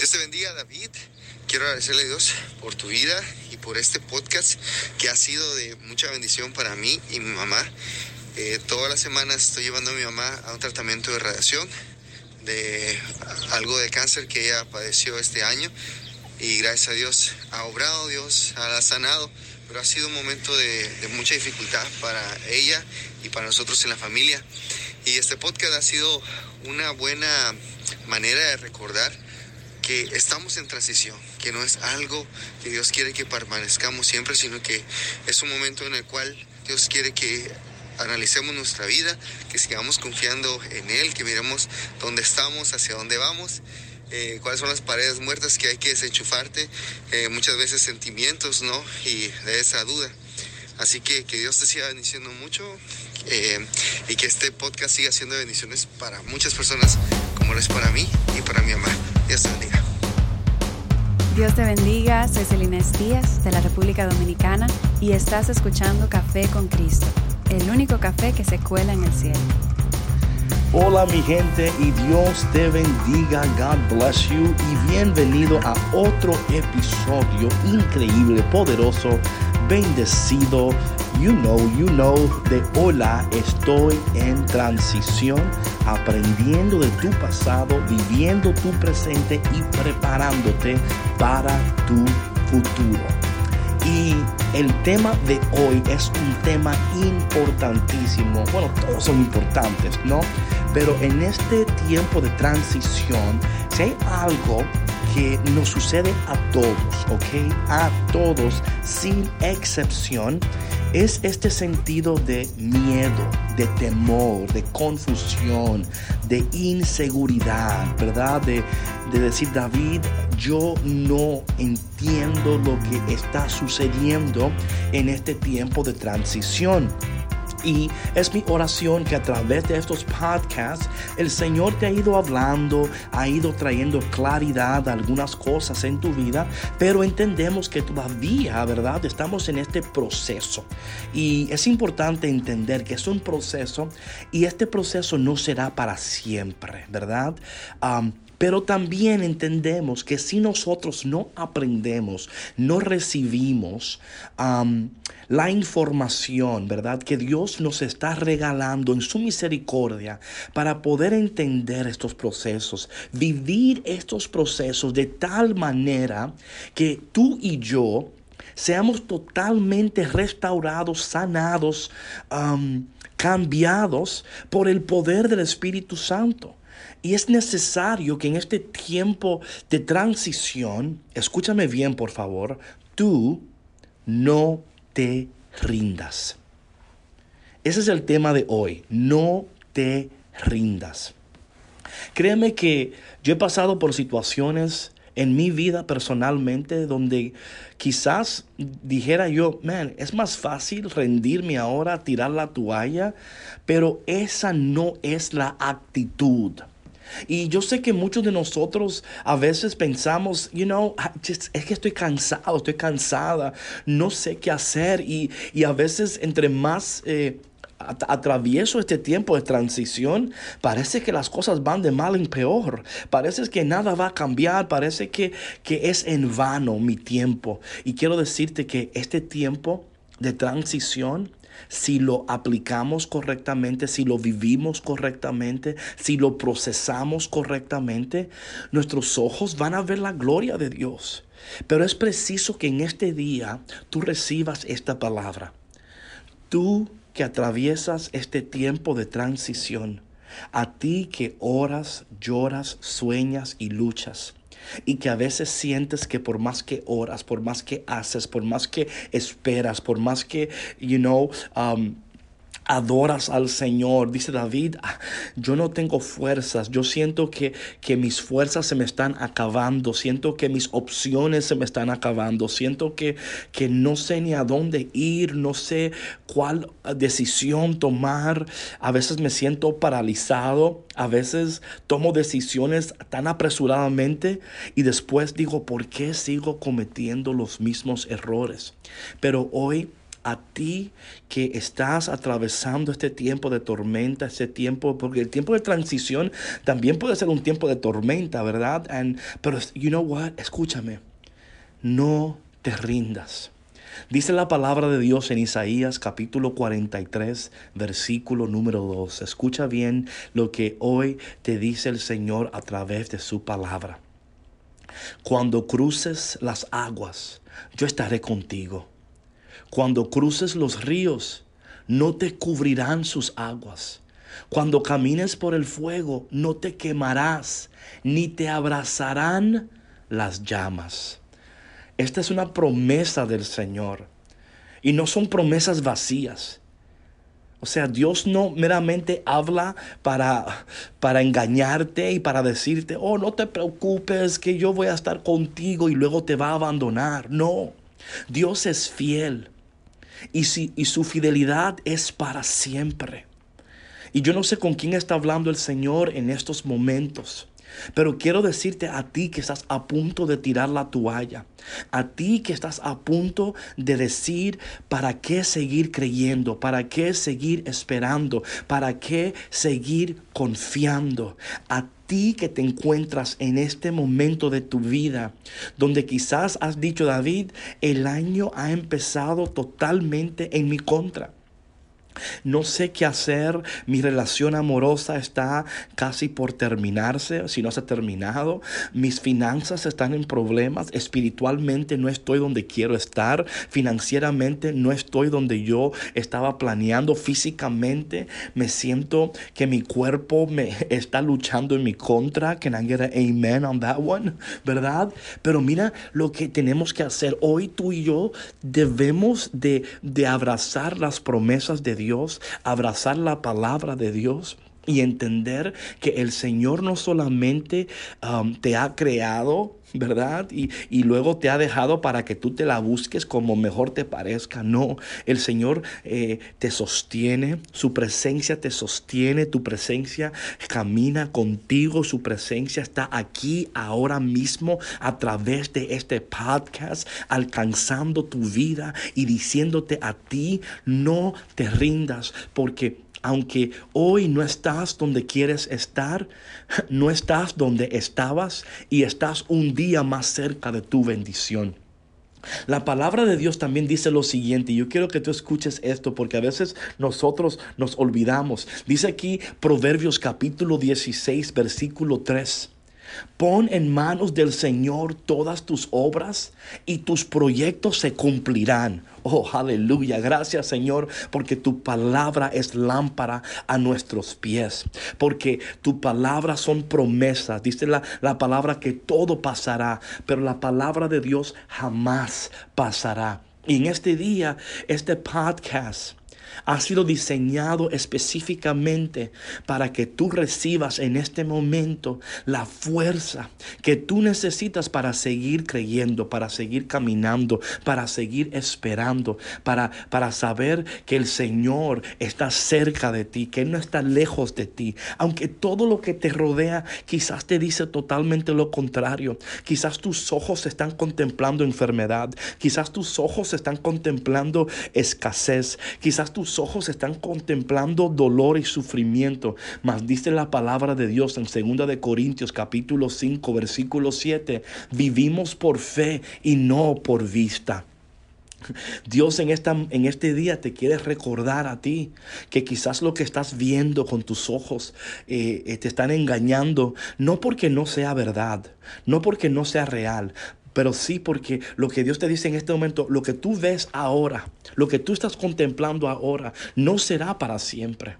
Dios te bendiga, David. Quiero agradecerle a Dios por tu vida y por este podcast que ha sido de mucha bendición para mí y mi mamá. Eh, todas las semanas estoy llevando a mi mamá a un tratamiento de radiación de algo de cáncer que ella padeció este año y gracias a Dios ha obrado, Dios ha sanado, pero ha sido un momento de, de mucha dificultad para ella y para nosotros en la familia. Y este podcast ha sido una buena manera de recordar que estamos en transición, que no es algo que Dios quiere que permanezcamos siempre, sino que es un momento en el cual Dios quiere que analicemos nuestra vida, que sigamos confiando en Él, que miremos dónde estamos, hacia dónde vamos, eh, cuáles son las paredes muertas que hay que desenchufarte, eh, muchas veces sentimientos, ¿no? Y de esa duda. Así que que Dios te siga bendiciendo mucho eh, y que este podcast siga siendo bendiciones para muchas personas, como lo es para mí y para mi mamá. Dios te bendiga. Dios te bendiga, soy Celina Díaz de la República Dominicana y estás escuchando Café con Cristo, el único café que se cuela en el cielo. Hola mi gente y Dios te bendiga, God bless you y bienvenido a otro episodio increíble, poderoso, bendecido, you know, you know, de Hola, estoy en transición, aprendiendo de tu pasado, viviendo tu presente y preparándote para tu futuro. Y el tema de hoy es un tema importantísimo. Bueno, todos son importantes, ¿no? Pero en este tiempo de transición, si hay algo que nos sucede a todos, ¿ok? A todos, sin excepción, es este sentido de miedo, de temor, de confusión, de inseguridad, ¿verdad? De, de decir, David, yo no entiendo lo que está sucediendo en este tiempo de transición. Y es mi oración que a través de estos podcasts el Señor te ha ido hablando, ha ido trayendo claridad a algunas cosas en tu vida, pero entendemos que todavía, ¿verdad? Estamos en este proceso. Y es importante entender que es un proceso y este proceso no será para siempre, ¿verdad? Um, pero también entendemos que si nosotros no aprendemos, no recibimos la información, ¿verdad? Que Dios nos está regalando en su misericordia para poder entender estos procesos, vivir estos procesos de tal manera que tú y yo seamos totalmente restaurados, sanados, cambiados por el poder del Espíritu Santo. Y es necesario que en este tiempo de transición, escúchame bien por favor, tú no te rindas. Ese es el tema de hoy, no te rindas. Créeme que yo he pasado por situaciones en mi vida personalmente donde quizás dijera yo, man, es más fácil rendirme ahora, tirar la toalla, pero esa no es la actitud. Y yo sé que muchos de nosotros a veces pensamos, you know, es que estoy cansado, estoy cansada, no sé qué hacer. Y, a veces entre más... Eh, atravieso este tiempo de transición, parece que las cosas van de mal en peor. Parece que nada va a cambiar. Parece que, que es en vano mi tiempo. Y quiero decirte que este tiempo de transición si lo aplicamos correctamente, si lo vivimos correctamente, si lo procesamos correctamente, nuestros ojos van a ver la gloria de Dios. Pero es preciso que en este día tú recibas esta palabra. Tú que atraviesas este tiempo de transición, a ti que oras, lloras, sueñas y luchas y que a veces sientes que por más que oras, por más que haces, por más que esperas, por más que, you know, um, adoras al Señor. Dice David, ah, yo no tengo fuerzas, yo siento que, que, mis fuerzas se me están acabando, siento que mis opciones se me están acabando, siento que, que no sé ni a dónde ir, no sé cuál decisión tomar, a veces me siento paralizado, a veces tomo decisiones tan apresuradamente y después digo, ¿por qué sigo cometiendo los mismos errores? Pero hoy a ti que estás atravesando este tiempo de tormenta, este tiempo, porque el tiempo de transición también puede ser un tiempo de tormenta, ¿verdad? pero, you know what? Escúchame, no te rindas. Dice la palabra de Dios en Isaías capítulo 43, versículo número 2. Escucha bien lo que hoy te dice el Señor a través de su palabra. Cuando cruces las aguas, yo estaré contigo. Cuando cruces los ríos, no te cubrirán sus aguas. Cuando camines por el fuego, no te quemarás, ni te abrazarán las llamas. Esta es una promesa del Señor. Y no son promesas vacías. O sea, Dios no meramente habla para, para engañarte y para decirte, oh, no te preocupes que yo voy a estar contigo y luego te va a abandonar. No, Dios es fiel y, si, y su fidelidad es para siempre. Y yo no sé con quién está hablando el Señor en estos momentos. Pero quiero decirte a ti que estás a punto de tirar la toalla, a ti que estás a punto de decir para qué seguir creyendo, para qué seguir esperando, para qué seguir confiando, a ti que te encuentras en este momento de tu vida, donde quizás has dicho, David, el año ha empezado totalmente en mi contra. No sé qué hacer, mi relación amorosa está casi por terminarse, si no se ha terminado, mis finanzas están en problemas, espiritualmente no estoy donde quiero estar, financieramente no estoy donde yo estaba planeando, físicamente me siento que mi cuerpo me está luchando en mi contra, que I get amen on that one, ¿verdad? Pero mira lo que tenemos que hacer. Hoy tú y yo debemos de, de abrazar las promesas de Dios, abrazar la palabra de Dios y entender que el Señor no solamente um, te ha creado ¿verdad? Y, luego te ha dejado para que tú te la busques como mejor te parezca. No, el Señor eh, te sostiene, su presencia te sostiene, tu presencia camina contigo, su presencia está aquí ahora mismo a través de este podcast, alcanzando tu vida y diciéndote a ti, no te rindas, porque aunque hoy no estás donde quieres estar, no estás donde estabas y estás un día más cerca de tu bendición. La palabra de Dios también dice lo siguiente, yo quiero que tú escuches esto porque a veces nosotros nos olvidamos. Dice aquí Proverbios capítulo 16, versículo 3. Pon en manos del Señor todas tus obras y tus proyectos se cumplirán. Oh, aleluya. Gracias Señor porque tu palabra es lámpara a nuestros pies. Porque tu palabra son promesas. Dice la, la palabra que todo pasará, pero la palabra de Dios jamás pasará. Y en este día, este podcast ha sido diseñado específicamente para que tú recibas en este momento la fuerza que tú necesitas para seguir creyendo, para seguir caminando, para seguir esperando, para, para saber que el Señor está cerca de ti, que Él no está lejos de ti. Aunque todo lo que te rodea quizás te dice totalmente lo contrario. Quizás tus ojos están contemplando enfermedad. Quizás tus ojos están contemplando escasez. Quizás tus ojos están contemplando dolor y sufrimiento, mas dice la palabra de Dios en 2 de Corintios capítulo 5 versículo 7, vivimos por fe y no por vista. Dios en, esta, en este día te quiere recordar a ti que quizás lo que estás viendo con tus ojos eh, eh, te están engañando, no porque no sea verdad, no porque no sea real, pero sí porque lo que Dios te dice en este momento, lo que tú ves ahora, lo que tú estás contemplando ahora, no será para siempre.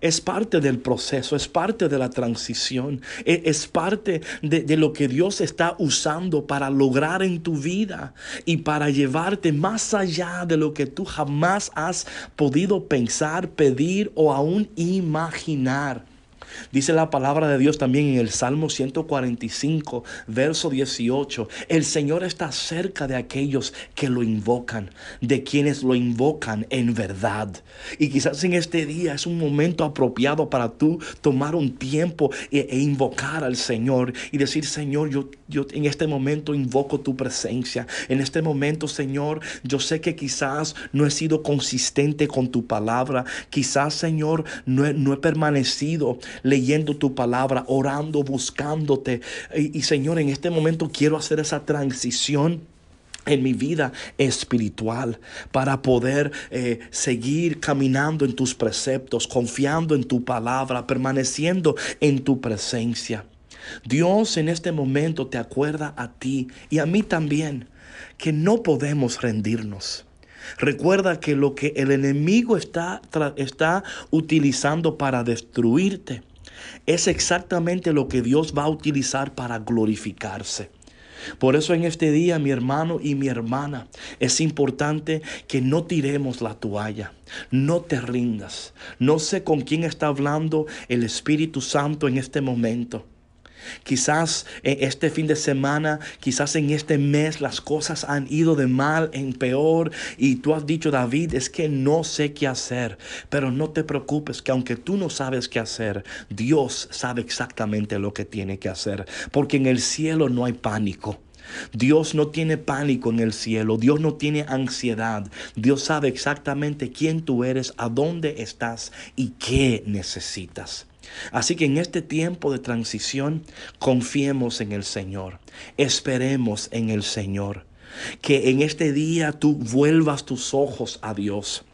Es parte del proceso, es parte de la transición, e, es parte de, de, lo que Dios está usando para lograr en tu vida y para llevarte más allá de lo que tú jamás has podido pensar, pedir o aún imaginar. Dice la palabra de Dios también en el Salmo 145, verso 18. El Señor está cerca de aquellos que lo invocan, de quienes lo invocan en verdad. Y quizás en este día es un momento apropiado para tú tomar un tiempo e, e invocar al Señor y decir, Señor, yo, yo en este momento invoco tu presencia. En este momento, Señor, yo sé que quizás no he sido consistente con tu palabra. Quizás, Señor, no he, no he permanecido leyendo tu palabra, orando, buscándote. Y, Señor, en este momento quiero hacer esa transición en mi vida espiritual para poder eh, seguir caminando en tus preceptos, confiando en tu palabra, permaneciendo en tu presencia. Dios en este momento te acuerda a ti y a mí también que no podemos rendirnos. Recuerda que lo que el enemigo está, está utilizando para destruirte es exactamente lo que Dios va a utilizar para glorificarse. Por eso en este día, mi hermano y mi hermana, es importante que no tiremos la toalla, no te rindas. No sé con quién está hablando el Espíritu Santo en este momento. Quizás este fin de semana, quizás en este mes las cosas han ido de mal en peor y tú has dicho, David, es que no sé qué hacer. Pero no te preocupes, que aunque tú no sabes qué hacer, Dios sabe exactamente lo que tiene que hacer. Porque en el cielo no hay pánico. Dios no tiene pánico en el cielo, Dios no tiene ansiedad, Dios sabe exactamente quién tú eres, a dónde estás y qué necesitas. Así que en este tiempo de transición confiemos en el Señor, esperemos en el Señor, que en este día tú vuelvas tus ojos a Dios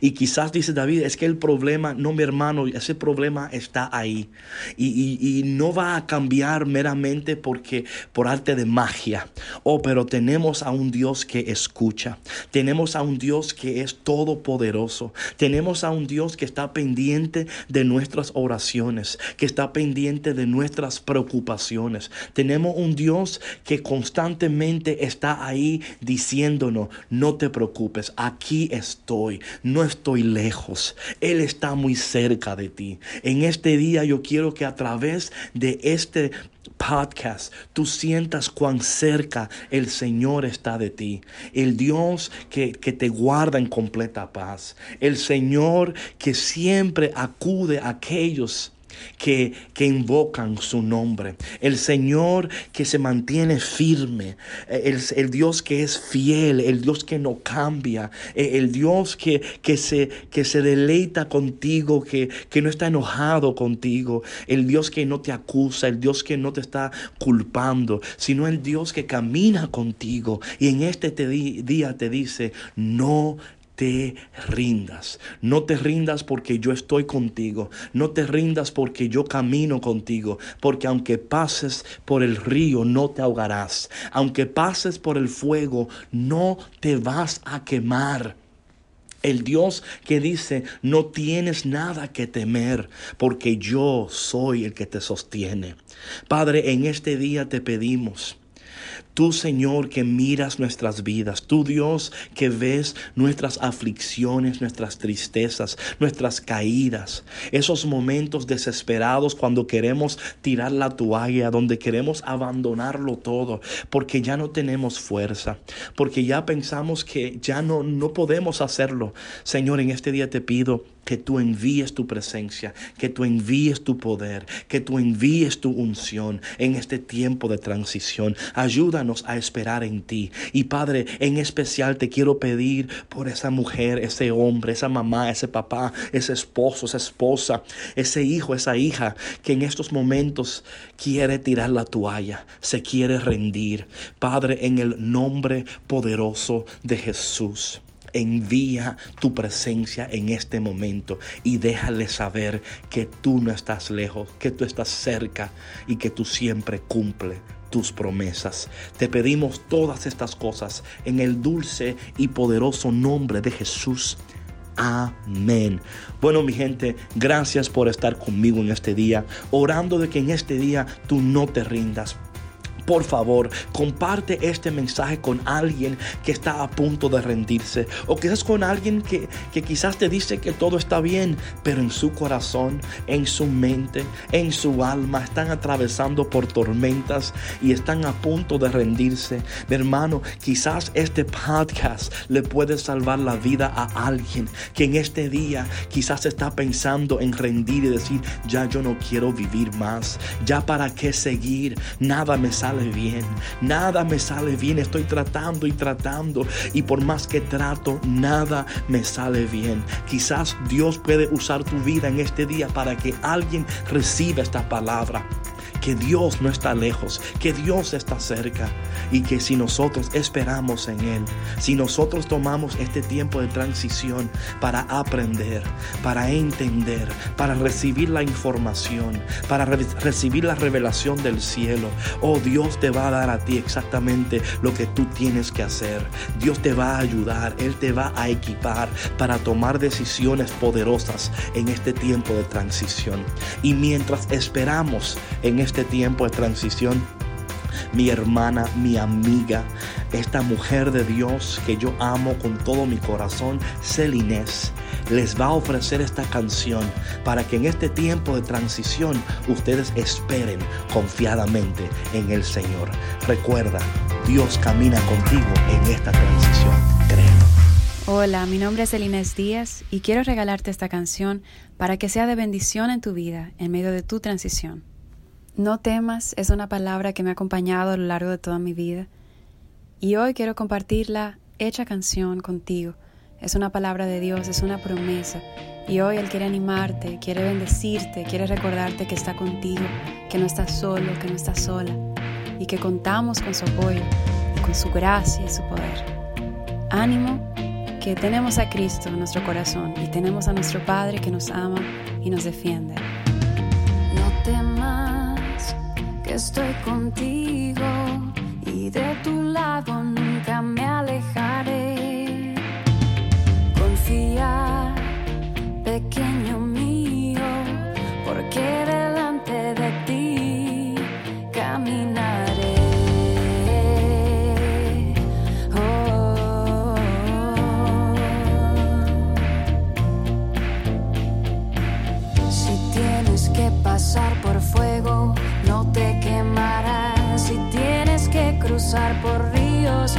y quizás dice David, es que el problema, no mi hermano, ese problema está ahí. Y, no va a cambiar meramente porque por arte de magia. Oh, pero tenemos a un Dios que escucha. Tenemos a un Dios que es todopoderoso. Tenemos a un Dios que está pendiente de nuestras oraciones, que está pendiente de nuestras preocupaciones. Tenemos un Dios que constantemente está ahí diciéndonos, no te preocupes, aquí estoy no estoy lejos, Él está muy cerca de ti. En este día yo quiero que a través de este podcast, tú sientas cuán cerca el Señor está de ti. El Dios que, que, te guarda en completa paz. El Señor que siempre acude a aquellos que, que invocan su nombre. El Señor que se mantiene firme. El, el, Dios que es fiel. El Dios que no cambia. El Dios que, que, se, que se deleita contigo. Que, que no está enojado contigo. El Dios que no te acusa. El Dios que no te está culpando. Sino el Dios que camina contigo. Y en este día te dice, no te rindas. No te rindas porque yo estoy contigo. No te rindas porque yo camino contigo. Porque aunque pases por el río, no te ahogarás. Aunque pases por el fuego, no te vas a quemar. El Dios que dice, no tienes nada que temer, porque yo soy el que te sostiene. Padre, en este día te pedimos Tú, Señor, que miras nuestras vidas. Tú, Dios, que ves nuestras aflicciones, nuestras tristezas, nuestras caídas. Esos momentos desesperados cuando queremos tirar la toalla, donde queremos abandonarlo todo, porque ya no tenemos fuerza, porque ya pensamos que ya no, no podemos hacerlo. Señor, en este día te pido que tú envíes tu presencia, que tú envíes tu poder, que tú envíes tu unción en este tiempo de transición. Ayúdanos a esperar en ti. Y Padre, en especial te quiero pedir por esa mujer, ese hombre, esa mamá, ese papá, ese esposo, esa esposa, ese hijo, esa hija, que en estos momentos quiere tirar la toalla, se quiere rendir. Padre, en el nombre poderoso de Jesús envía tu presencia en este momento y déjale saber que tú no estás lejos, que tú estás cerca y que tú siempre cumple tus promesas. Te pedimos todas estas cosas en el dulce y poderoso nombre de Jesús. Amén. Bueno, mi gente, gracias por estar conmigo en este día, orando de que en este día tú no te rindas por favor, comparte este mensaje con alguien que está a punto de rendirse. O quizás con alguien que, que, quizás te dice que todo está bien, pero en su corazón, en su mente, en su alma están atravesando por tormentas y están a punto de rendirse. Mi hermano, quizás este podcast le puede salvar la vida a alguien que en este día quizás está pensando en rendir y decir, ya yo no quiero vivir más, ya para qué seguir, nada me sale bien, nada me sale bien, estoy tratando y tratando. Y por más que trato, nada me sale bien. Quizás Dios puede usar tu vida en este día para que alguien reciba esta palabra que Dios no está lejos, que Dios está cerca y que si nosotros esperamos en Él, si nosotros tomamos este tiempo de transición para aprender, para entender, para recibir la información, para recibir la revelación del cielo, oh Dios te va a dar a ti exactamente lo que tú tienes que hacer. Dios te va a ayudar, Él te va a equipar para tomar decisiones poderosas en este tiempo de transición. Y mientras esperamos en este este tiempo de transición, mi hermana, mi amiga, esta mujer de Dios que yo amo con todo mi corazón, Celinés, les va a ofrecer esta canción para que en este tiempo de transición ustedes esperen confiadamente en el Señor. Recuerda, Dios camina contigo en esta transición. Créelo. Hola, mi nombre es Celinés Díaz y quiero regalarte esta canción para que sea de bendición en tu vida en medio de tu transición. No temas es una palabra que me ha acompañado a lo largo de toda mi vida y hoy quiero compartirla hecha canción contigo. Es una palabra de Dios, es una promesa y hoy Él quiere animarte, quiere bendecirte, quiere recordarte que está contigo, que no estás solo, que no estás sola y que contamos con su apoyo y con su gracia y su poder. Ánimo, que tenemos a Cristo en nuestro corazón y tenemos a nuestro Padre que nos ama y nos defiende. Estoy contigo y de tu lado nunca me alejaré. Cruzar por ríos,